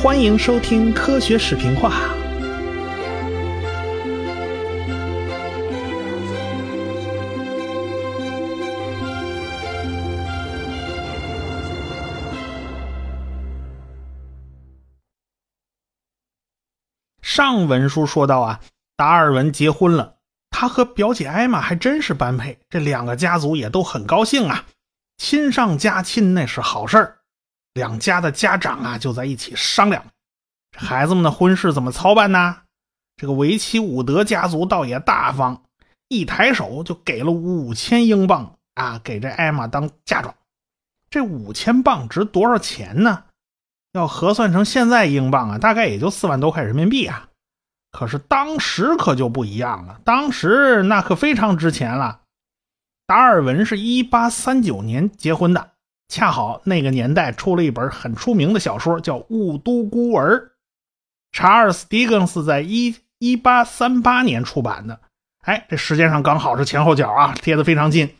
欢迎收听科学视频化。上文书说到啊，达尔文结婚了，他和表姐艾玛还真是般配，这两个家族也都很高兴啊，亲上加亲那是好事儿。两家的家长啊就在一起商量，孩子们的婚事怎么操办呢？这个维奇伍德家族倒也大方，一抬手就给了五千英镑啊，给这艾玛当嫁妆。这五千镑值多少钱呢？要核算成现在英镑啊，大概也就四万多块人民币啊。可是当时可就不一样了，当时那可非常值钱了。达尔文是一八三九年结婚的，恰好那个年代出了一本很出名的小说，叫《雾都孤儿》，查尔斯·狄更斯在一一八三八年出版的。哎，这时间上刚好是前后脚啊，贴的非常近。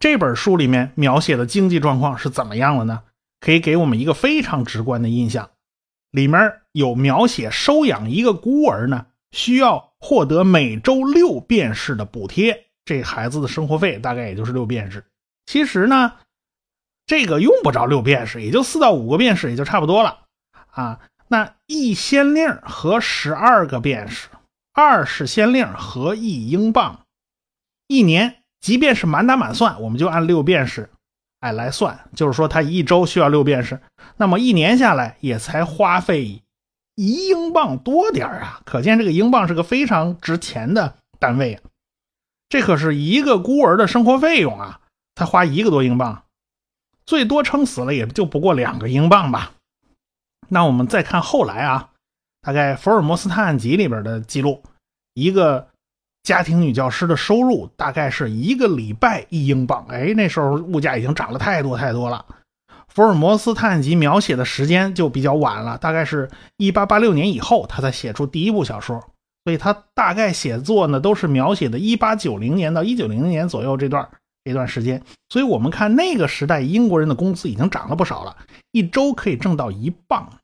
这本书里面描写的经济状况是怎么样的呢？可以给我们一个非常直观的印象，里面有描写收养一个孤儿呢，需要获得每周六便士的补贴，这孩子的生活费大概也就是六便士。其实呢，这个用不着六便士，也就四到五个便士也就差不多了啊。那一先令和十二个便士，二十先令和一英镑，一年，即便是满打满算，我们就按六便士。哎，来算，就是说他一周需要六便士，那么一年下来也才花费一英镑多点啊！可见这个英镑是个非常值钱的单位啊。这可是一个孤儿的生活费用啊，才花一个多英镑，最多撑死了也就不过两个英镑吧。那我们再看后来啊，大概《福尔摩斯探案集》里边的记录，一个。家庭女教师的收入大概是一个礼拜一英镑，哎，那时候物价已经涨了太多太多了。福尔摩斯探案集描写的时间就比较晚了，大概是一八八六年以后，他才写出第一部小说，所以他大概写作呢都是描写的一八九零年到一九零零年左右这段这段时间。所以我们看那个时代英国人的工资已经涨了不少了，一周可以挣到一磅。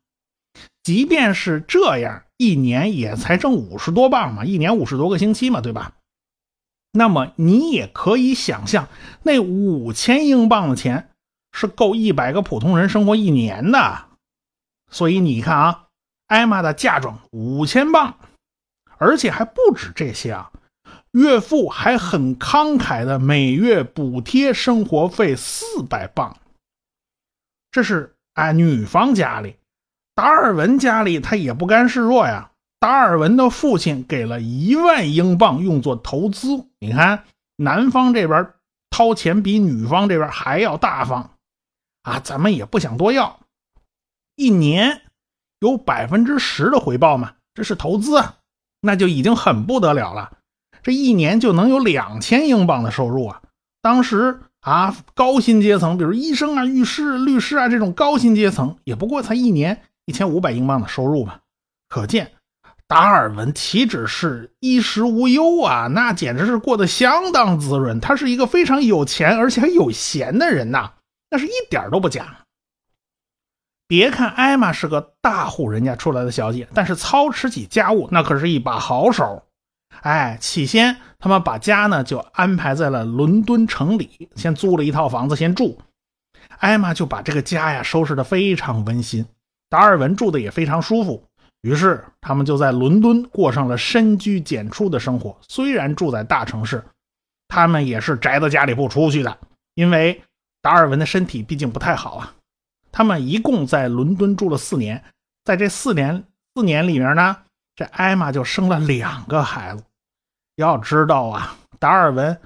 即便是这样。一年也才挣五十多磅嘛，一年五十多个星期嘛，对吧？那么你也可以想象，那五千英镑的钱是够一百个普通人生活一年的。所以你看啊，艾玛的嫁妆五千镑，而且还不止这些啊，岳父还很慷慨的每月补贴生活费四百镑。这是哎女方家里。达尔文家里他也不甘示弱呀。达尔文的父亲给了一万英镑用作投资。你看，男方这边掏钱比女方这边还要大方啊！咱们也不想多要，一年有百分之十的回报嘛，这是投资啊，那就已经很不得了了。这一年就能有两千英镑的收入啊！当时啊，高薪阶层，比如医生啊、律师、律师啊这种高薪阶层，也不过才一年。一千五百英镑的收入吧，可见达尔文岂止是衣食无忧啊，那简直是过得相当滋润。他是一个非常有钱而且还有闲的人呐，那是一点都不假。别看艾玛是个大户人家出来的小姐，但是操持起家务那可是一把好手。哎，起先他们把家呢就安排在了伦敦城里，先租了一套房子先住。艾玛就把这个家呀收拾的非常温馨。达尔文住的也非常舒服，于是他们就在伦敦过上了深居简出的生活。虽然住在大城市，他们也是宅在家里不出去的，因为达尔文的身体毕竟不太好啊。他们一共在伦敦住了四年，在这四年四年里面呢，这艾玛就生了两个孩子。要知道啊，达尔文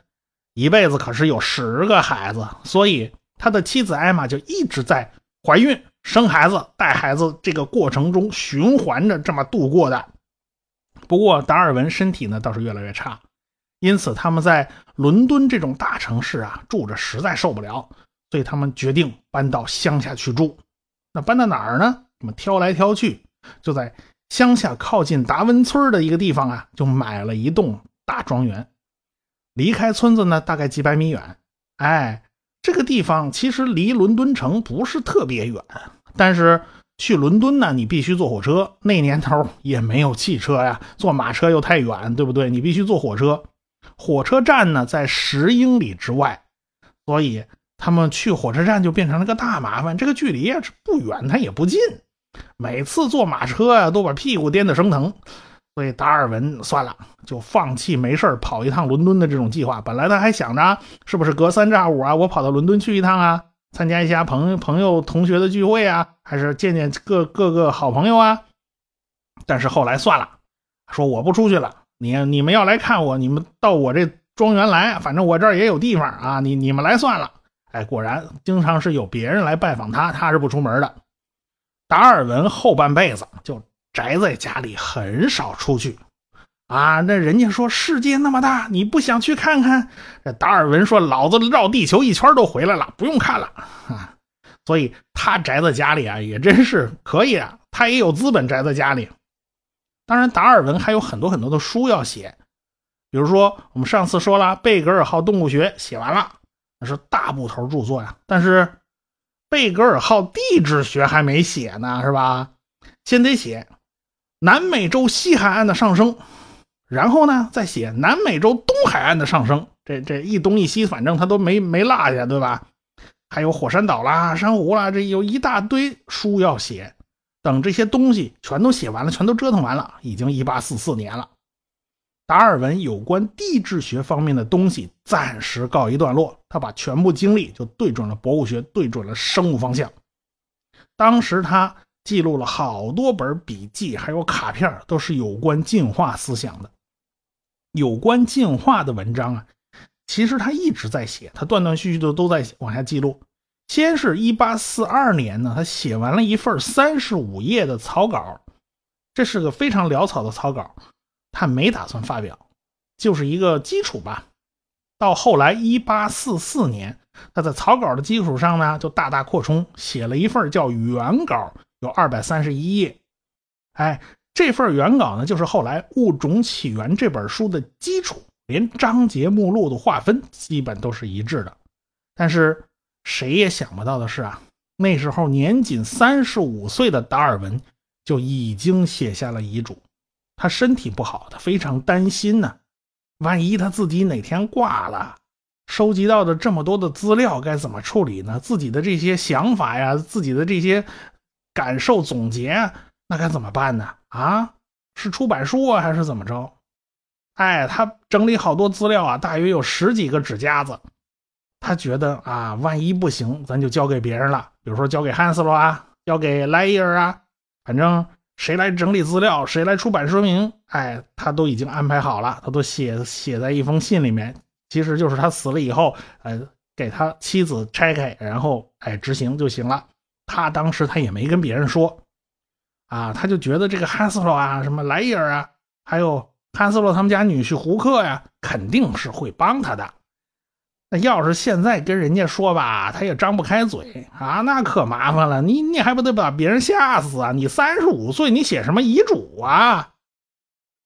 一辈子可是有十个孩子，所以他的妻子艾玛就一直在怀孕。生孩子、带孩子这个过程中循环着这么度过的。不过达尔文身体呢倒是越来越差，因此他们在伦敦这种大城市啊住着实在受不了，所以他们决定搬到乡下去住。那搬到哪儿呢？他们挑来挑去，就在乡下靠近达文村的一个地方啊，就买了一栋大庄园。离开村子呢大概几百米远，哎。这个地方其实离伦敦城不是特别远，但是去伦敦呢，你必须坐火车。那年头也没有汽车呀，坐马车又太远，对不对？你必须坐火车。火车站呢在十英里之外，所以他们去火车站就变成了个大麻烦。这个距离啊不远，它也不近，每次坐马车呀都把屁股颠得生疼。所以达尔文算了，就放弃没事跑一趟伦敦的这种计划。本来他还想着，是不是隔三差五啊，我跑到伦敦去一趟啊？参加一下朋友朋友同学的聚会啊，还是见见各各个好朋友啊？但是后来算了，说我不出去了。你你们要来看我，你们到我这庄园来，反正我这儿也有地方啊。你你们来算了。哎，果然经常是有别人来拜访他，他是不出门的。达尔文后半辈子就宅在家里，很少出去。啊，那人家说世界那么大，你不想去看看？这达尔文说：“老子绕地球一圈都回来了，不用看了。”啊，所以他宅在家里啊，也真是可以啊，他也有资本宅在家里。当然，达尔文还有很多很多的书要写，比如说我们上次说了，贝格尔号动物学写完了，那是大部头著作呀。但是贝格尔号地质学还没写呢，是吧？先得写南美洲西海岸的上升。然后呢，再写南美洲东海岸的上升，这这一东一西，反正他都没没落下，对吧？还有火山岛啦、珊瑚啦，这有一大堆书要写。等这些东西全都写完了，全都折腾完了，已经一八四四年了。达尔文有关地质学方面的东西暂时告一段落，他把全部精力就对准了博物学，对准了生物方向。当时他记录了好多本笔记，还有卡片，都是有关进化思想的。有关进化的文章啊，其实他一直在写，他断断续续的都在往下记录。先是一八四二年呢，他写完了一份三十五页的草稿，这是个非常潦草的草稿，他没打算发表，就是一个基础吧。到后来一八四四年，他在草稿的基础上呢，就大大扩充，写了一份叫原稿，有二百三十一页。哎。这份原稿呢，就是后来《物种起源》这本书的基础，连章节目录的划分基本都是一致的。但是谁也想不到的是啊，那时候年仅三十五岁的达尔文就已经写下了遗嘱。他身体不好，他非常担心呢，万一他自己哪天挂了，收集到的这么多的资料该怎么处理呢？自己的这些想法呀，自己的这些感受总结。那该怎么办呢？啊，是出版书啊，还是怎么着？哎，他整理好多资料啊，大约有十几个纸夹子。他觉得啊，万一不行，咱就交给别人了，比如说交给汉斯洛啊，交给莱伊尔啊，反正谁来整理资料，谁来出版说明，哎，他都已经安排好了，他都写写在一封信里面。其实就是他死了以后，呃，给他妻子拆开，然后哎执行就行了。他当时他也没跟别人说。啊，他就觉得这个汉斯洛啊，什么莱伊尔啊，还有汉斯洛他们家女婿胡克呀，肯定是会帮他的。那要是现在跟人家说吧，他也张不开嘴啊，那可麻烦了。你你还不得把别人吓死啊？你三十五岁，你写什么遗嘱啊？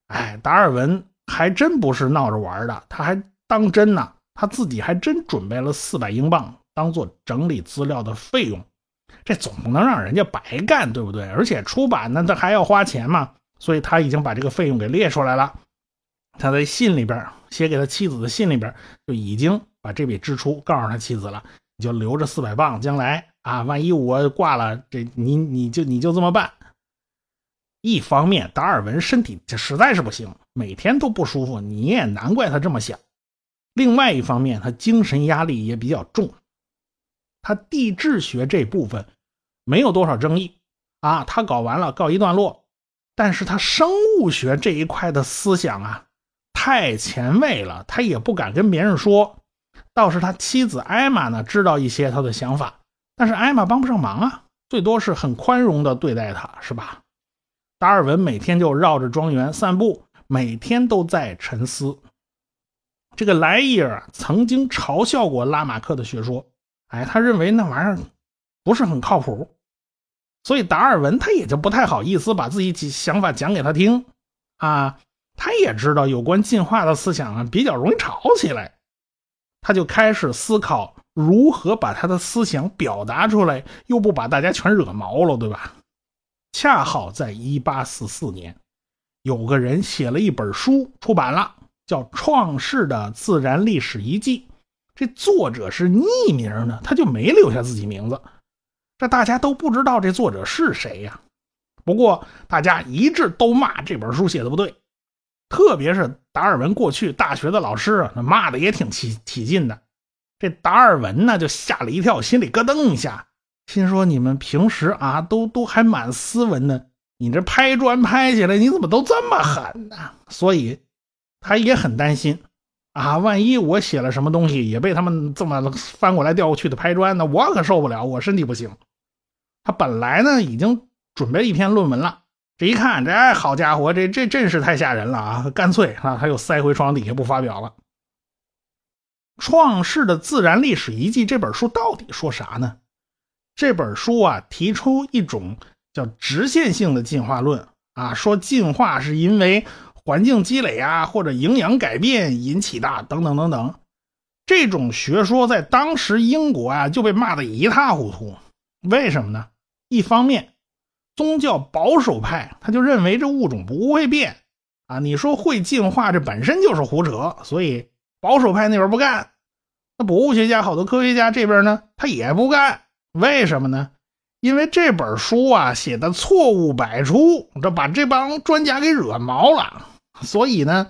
哎，达尔文还真不是闹着玩的，他还当真呢。他自己还真准备了四百英镑，当做整理资料的费用。这总不能让人家白干，对不对？而且出版呢，他还要花钱嘛，所以他已经把这个费用给列出来了。他在信里边写给他妻子的信里边就已经把这笔支出告诉他妻子了。你就留着四百磅，将来啊，万一我挂了，这你你就你就这么办。一方面，达尔文身体实在是不行，每天都不舒服，你也难怪他这么想。另外一方面，他精神压力也比较重，他地质学这部分。没有多少争议啊，他搞完了，告一段落。但是他生物学这一块的思想啊，太前卫了，他也不敢跟别人说。倒是他妻子艾玛呢，知道一些他的想法，但是艾玛帮不上忙啊，最多是很宽容的对待他，是吧？达尔文每天就绕着庄园散步，每天都在沉思。这个莱伊尔曾经嘲笑过拉马克的学说，哎，他认为那玩意儿不是很靠谱。所以达尔文他也就不太好意思把自己想法讲给他听，啊，他也知道有关进化的思想啊比较容易吵起来，他就开始思考如何把他的思想表达出来，又不把大家全惹毛了，对吧？恰好在1844年，有个人写了一本书出版了，叫《创世的自然历史遗迹》。这作者是匿名的，他就没留下自己名字。这大家都不知道这作者是谁呀。不过大家一致都骂这本书写的不对，特别是达尔文过去大学的老师，那骂的也挺起起劲的。这达尔文呢就吓了一跳，心里咯噔一下，心说：“你们平时啊都都还蛮斯文的，你这拍砖拍起来，你怎么都这么狠呢？”所以他也很担心。啊，万一我写了什么东西也被他们这么翻过来调过去的拍砖，那我可受不了，我身体不行。他本来呢已经准备一篇论文了，这一看，这好家伙，这这真是太吓人了啊！干脆啊，他又塞回床底下不发表了。《创世的自然历史遗迹》这本书到底说啥呢？这本书啊提出一种叫直线性的进化论啊，说进化是因为。环境积累啊，或者营养改变引起的，等等等等，这种学说在当时英国啊就被骂得一塌糊涂。为什么呢？一方面，宗教保守派他就认为这物种不会变啊，你说会进化，这本身就是胡扯，所以保守派那边不干。那博物学家、好多科学家这边呢，他也不干。为什么呢？因为这本书啊写的错误百出，这把这帮专家给惹毛了。所以呢，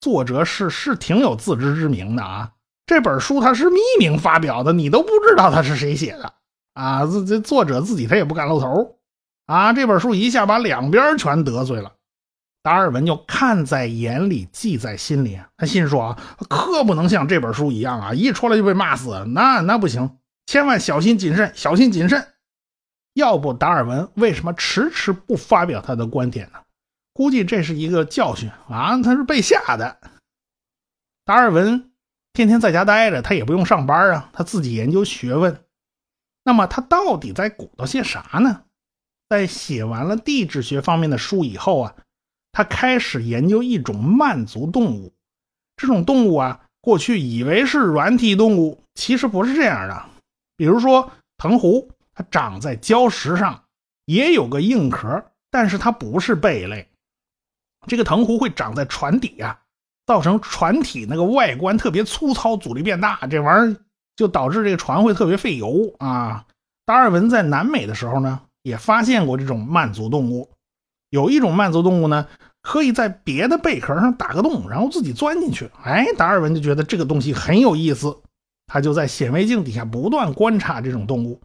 作者是是挺有自知之明的啊。这本书他是匿名发表的，你都不知道他是谁写的啊。这这作者自己他也不敢露头啊。这本书一下把两边全得罪了，达尔文就看在眼里，记在心里。他心说啊，可不能像这本书一样啊，一出来就被骂死，那那不行，千万小心谨慎，小心谨慎。要不达尔文为什么迟迟不发表他的观点呢？估计这是一个教训啊！他是被吓的。达尔文天天在家待着，他也不用上班啊，他自己研究学问。那么他到底在鼓捣些啥呢？在写完了地质学方面的书以后啊，他开始研究一种慢足动物。这种动物啊，过去以为是软体动物，其实不是这样的。比如说藤壶，它长在礁石上，也有个硬壳，但是它不是贝类。这个藤壶会长在船底呀，造成船体那个外观特别粗糙，阻力变大，这玩意儿就导致这个船会特别费油啊。达尔文在南美的时候呢，也发现过这种慢足动物。有一种慢足动物呢，可以在别的贝壳上打个洞，然后自己钻进去。哎，达尔文就觉得这个东西很有意思，他就在显微镜底下不断观察这种动物。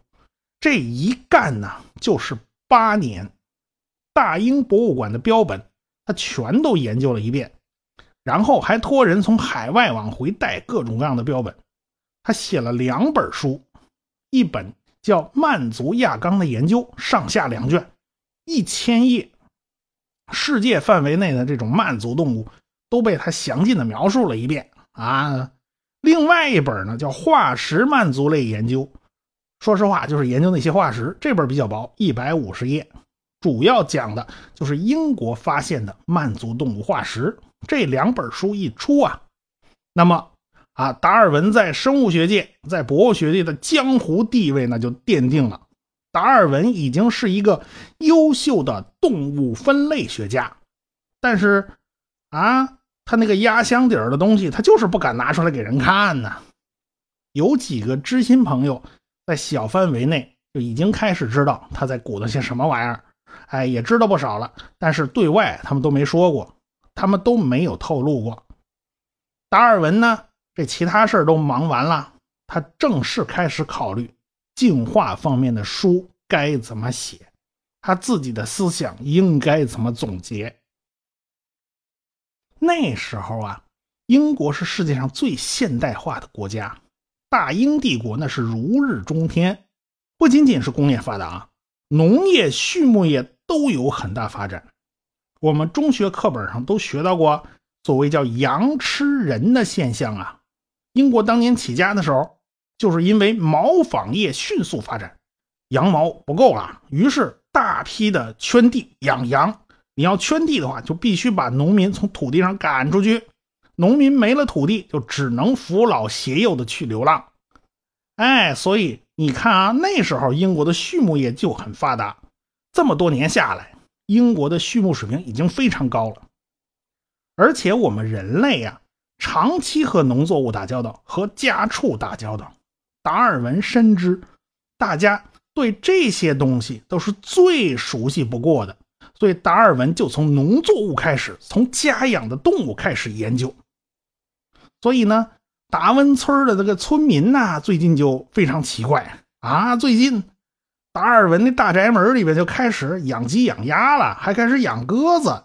这一干呢，就是八年。大英博物馆的标本。他全都研究了一遍，然后还托人从海外往回带各种各样的标本。他写了两本书，一本叫《曼族亚纲的研究》，上下两卷，一千页，世界范围内的这种曼族动物都被他详尽的描述了一遍啊。另外一本呢叫《化石曼族类研究》，说实话就是研究那些化石。这本比较薄，一百五十页。主要讲的就是英国发现的曼族动物化石。这两本书一出啊，那么啊，达尔文在生物学界、在博物学界的江湖地位那就奠定了。达尔文已经是一个优秀的动物分类学家，但是啊，他那个压箱底儿的东西，他就是不敢拿出来给人看呢。有几个知心朋友在小范围内就已经开始知道他在鼓捣些什么玩意儿。哎，也知道不少了，但是对外他们都没说过，他们都没有透露过。达尔文呢，这其他事儿都忙完了，他正式开始考虑进化方面的书该怎么写，他自己的思想应该怎么总结。那时候啊，英国是世界上最现代化的国家，大英帝国那是如日中天，不仅仅是工业发达。农业、畜牧业都有很大发展。我们中学课本上都学到过所谓叫“羊吃人”的现象啊。英国当年起家的时候，就是因为毛纺业迅速发展，羊毛不够了，于是大批的圈地养羊。你要圈地的话，就必须把农民从土地上赶出去。农民没了土地，就只能扶老携幼的去流浪。哎，所以。你看啊，那时候英国的畜牧业就很发达，这么多年下来，英国的畜牧水平已经非常高了，而且我们人类呀，长期和农作物打交道，和家畜打交道，达尔文深知，大家对这些东西都是最熟悉不过的，所以达尔文就从农作物开始，从家养的动物开始研究。所以呢，达温村的这个村民呐，最近就非常奇怪啊，最近。达尔文的大宅门里边就开始养鸡养鸭了，还开始养鸽子，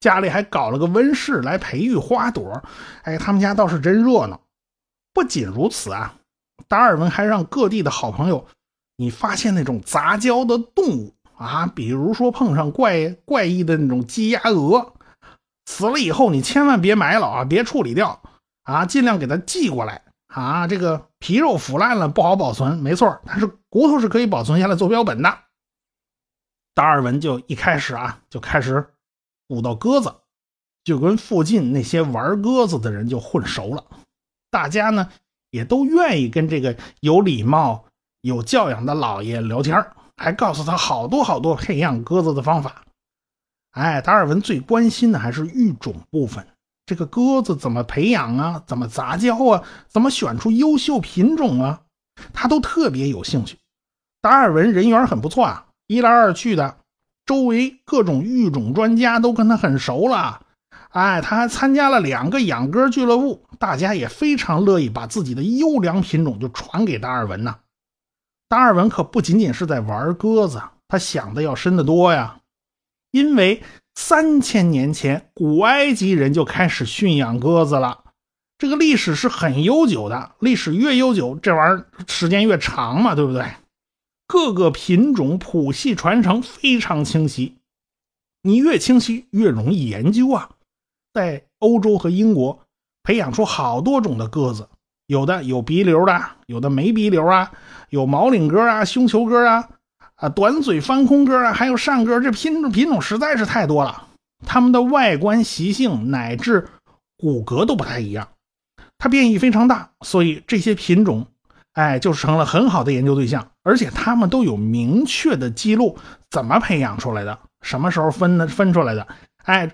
家里还搞了个温室来培育花朵。哎，他们家倒是真热闹。不仅如此啊，达尔文还让各地的好朋友，你发现那种杂交的动物啊，比如说碰上怪怪异的那种鸡鸭鹅，死了以后你千万别埋了啊，别处理掉啊，尽量给它寄过来。啊，这个皮肉腐烂了不好保存，没错，但是骨头是可以保存下来做标本的。达尔文就一开始啊，就开始捕到鸽子，就跟附近那些玩鸽子的人就混熟了。大家呢也都愿意跟这个有礼貌、有教养的老爷聊天，还告诉他好多好多培养鸽子的方法。哎，达尔文最关心的还是育种部分。这个鸽子怎么培养啊？怎么杂交啊？怎么选出优秀品种啊？他都特别有兴趣。达尔文人缘很不错啊，一来二去的，周围各种育种专家都跟他很熟了。哎，他还参加了两个养鸽俱乐部，大家也非常乐意把自己的优良品种就传给达尔文呢。达尔文可不仅仅是在玩鸽子，他想的要深得多呀，因为。三千年前，古埃及人就开始驯养鸽子了。这个历史是很悠久的，历史越悠久，这玩意儿时间越长嘛，对不对？各个品种谱系传承非常清晰，你越清晰越容易研究啊。在欧洲和英国培养出好多种的鸽子，有的有鼻瘤的，有的没鼻瘤啊，有毛领鸽啊，胸球鸽啊。啊，短嘴翻空鸽啊，还有扇鸽，这品种品种实在是太多了。它们的外观习性乃至骨骼都不太一样，它变异非常大，所以这些品种，哎，就成了很好的研究对象。而且它们都有明确的记录，怎么培养出来的，什么时候分的分出来的，哎，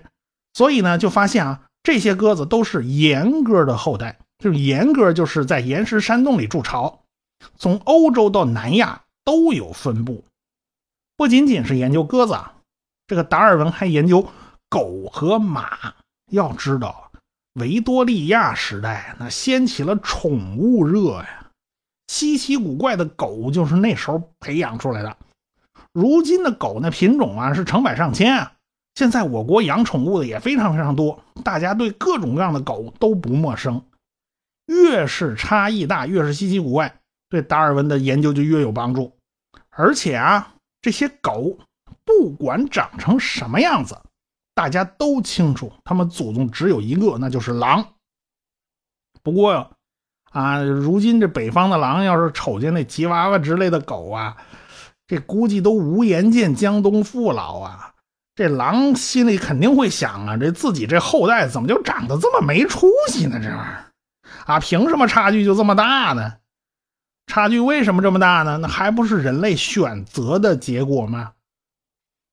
所以呢，就发现啊，这些鸽子都是岩鸽的后代，就是岩鸽，就是在岩石山洞里筑巢，从欧洲到南亚都有分布。不仅仅是研究鸽子，这个达尔文还研究狗和马。要知道，维多利亚时代那掀起了宠物热呀，稀奇古怪的狗就是那时候培养出来的。如今的狗那品种啊是成百上千啊。现在我国养宠物的也非常非常多，大家对各种各样的狗都不陌生。越是差异大，越是稀奇古怪，对达尔文的研究就越有帮助。而且啊。这些狗不管长成什么样子，大家都清楚，它们祖宗只有一个，那就是狼。不过啊，如今这北方的狼要是瞅见那吉娃娃之类的狗啊，这估计都无颜见江东父老啊。这狼心里肯定会想啊，这自己这后代怎么就长得这么没出息呢？这玩意儿啊，凭什么差距就这么大呢？差距为什么这么大呢？那还不是人类选择的结果吗？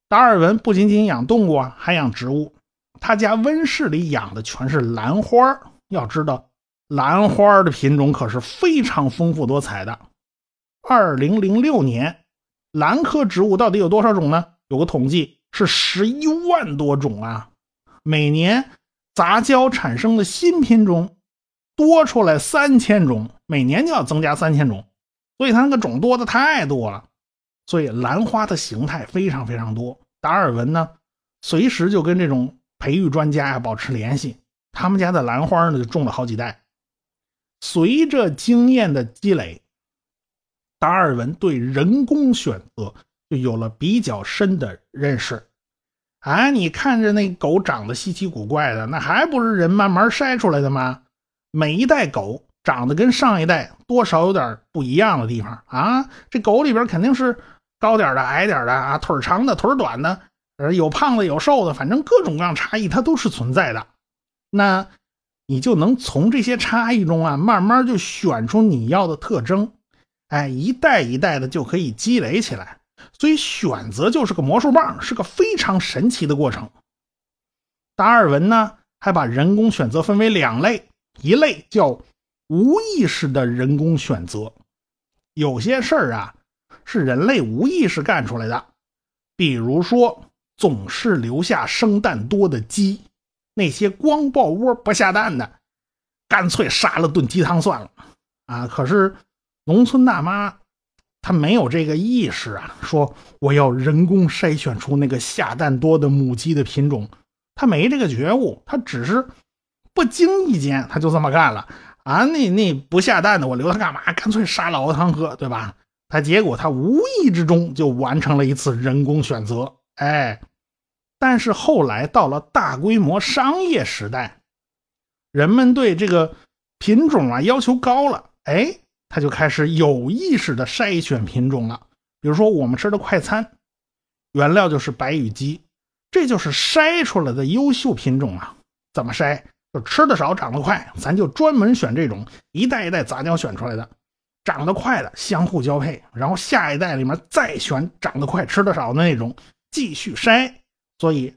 达尔文不仅仅养动物啊，还养植物。他家温室里养的全是兰花。要知道，兰花的品种可是非常丰富多彩的。二零零六年，兰科植物到底有多少种呢？有个统计是十一万多种啊！每年杂交产生的新品种多出来三千种。每年就要增加三千种，所以它那个种多的太多了，所以兰花的形态非常非常多。达尔文呢，随时就跟这种培育专家呀保持联系，他们家的兰花呢就种了好几代。随着经验的积累，达尔文对人工选择就有了比较深的认识。哎，你看着那狗长得稀奇古怪的，那还不是人慢慢筛出来的吗？每一代狗。长得跟上一代多少有点不一样的地方啊！这狗里边肯定是高点的、矮点的啊，腿长的、腿短的，呃，有胖的、有瘦的，反正各种各样差异它都是存在的。那你就能从这些差异中啊，慢慢就选出你要的特征，哎，一代一代的就可以积累起来。所以选择就是个魔术棒，是个非常神奇的过程。达尔文呢，还把人工选择分为两类，一类叫无意识的人工选择，有些事儿啊是人类无意识干出来的，比如说总是留下生蛋多的鸡，那些光抱窝不下蛋的，干脆杀了炖鸡汤算了啊！可是农村大妈。他没有这个意识啊，说我要人工筛选出那个下蛋多的母鸡的品种，他没这个觉悟，他只是不经意间他就这么干了啊。那那不下蛋的我留它干嘛？干脆杀了熬汤喝，对吧？他结果他无意之中就完成了一次人工选择，哎，但是后来到了大规模商业时代，人们对这个品种啊要求高了，哎。他就开始有意识的筛选品种了，比如说我们吃的快餐，原料就是白羽鸡，这就是筛出来的优秀品种啊。怎么筛？就吃的少，长得快，咱就专门选这种一代一代杂交选出来的，长得快的相互交配，然后下一代里面再选长得快、吃的少的那种继续筛。所以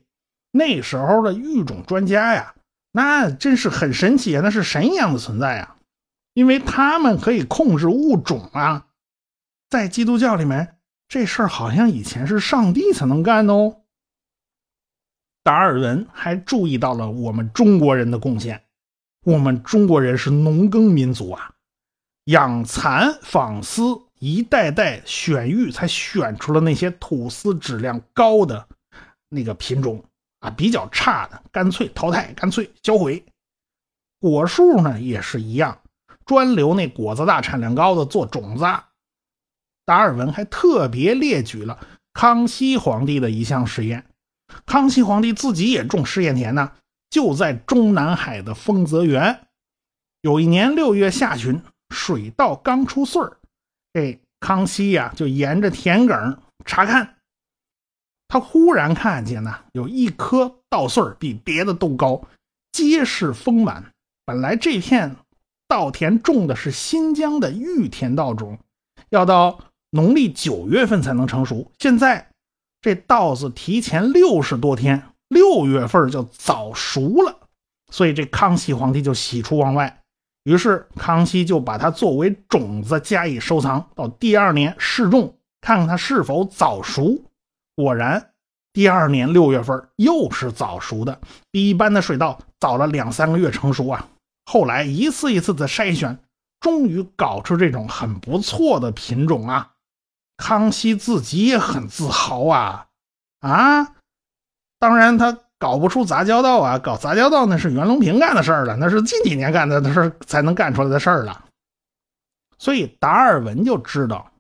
那时候的育种专家呀，那真是很神奇啊，那是神一样的存在啊。因为他们可以控制物种啊，在基督教里面，这事儿好像以前是上帝才能干的哦。达尔文还注意到了我们中国人的贡献，我们中国人是农耕民族啊，养蚕纺丝，一代代选育，才选出了那些吐丝质量高的那个品种啊，比较差的干脆淘汰，干脆销毁。果树呢也是一样。专留那果子大、产量高的做种子。达尔文还特别列举了康熙皇帝的一项实验。康熙皇帝自己也种试验田呢，就在中南海的丰泽园。有一年六月下旬，水稻刚出穗儿，这康熙呀就沿着田埂查看，他忽然看见呢，有一棵稻穗儿比别的都高，结实丰满。本来这片。稻田种的是新疆的玉田稻种，要到农历九月份才能成熟。现在这稻子提前六十多天，六月份就早熟了，所以这康熙皇帝就喜出望外。于是康熙就把它作为种子加以收藏，到第二年试种，看看它是否早熟。果然，第二年六月份又是早熟的，比一般的水稻早了两三个月成熟啊。后来一次一次的筛选，终于搞出这种很不错的品种啊！康熙自己也很自豪啊啊！当然他搞不出杂交稻啊，搞杂交稻那是袁隆平干的事儿了，那是近几年干的的事才能干出来的事儿了。所以达尔文就知道，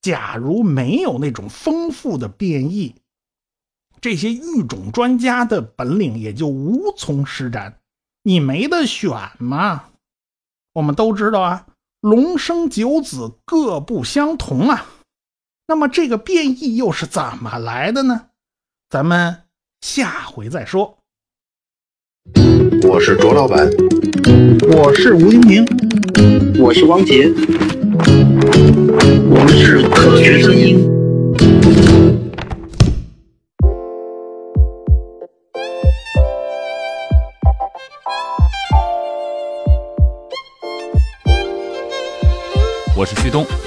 假如没有那种丰富的变异，这些育种专家的本领也就无从施展。你没得选嘛？我们都知道啊，龙生九子各不相同啊。那么这个变异又是怎么来的呢？咱们下回再说。我是卓老板，我是吴英明，我是汪杰，我们是科学声音。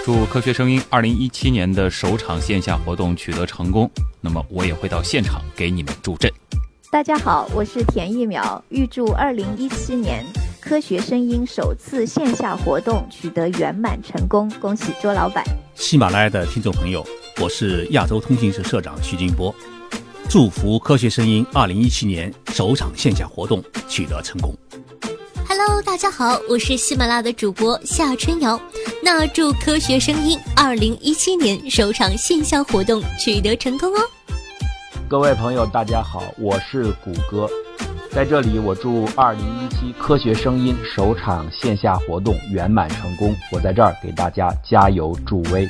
祝科学声音二零一七年的首场线下活动取得成功。那么我也会到现场给你们助阵。大家好，我是田一苗，预祝二零一七年科学声音首次线下活动取得圆满成功，恭喜周老板。喜马拉雅的听众朋友，我是亚洲通信社社长徐金波，祝福科学声音二零一七年首场线下活动取得成功。Hello，大家好，我是喜马拉雅的主播夏春瑶。那祝科学声音二零一七年首场线下活动取得成功哦。各位朋友，大家好，我是谷歌，在这里我祝二零一七科学声音首场线下活动圆满成功。我在这儿给大家加油助威。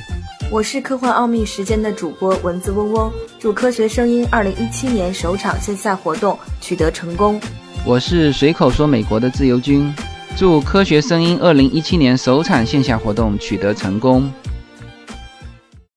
我是科幻奥秘时间的主播文字嗡嗡，祝科学声音二零一七年首场线下活动取得成功。我是随口说美国的自由军，祝科学声音二零一七年首场线下活动取得成功，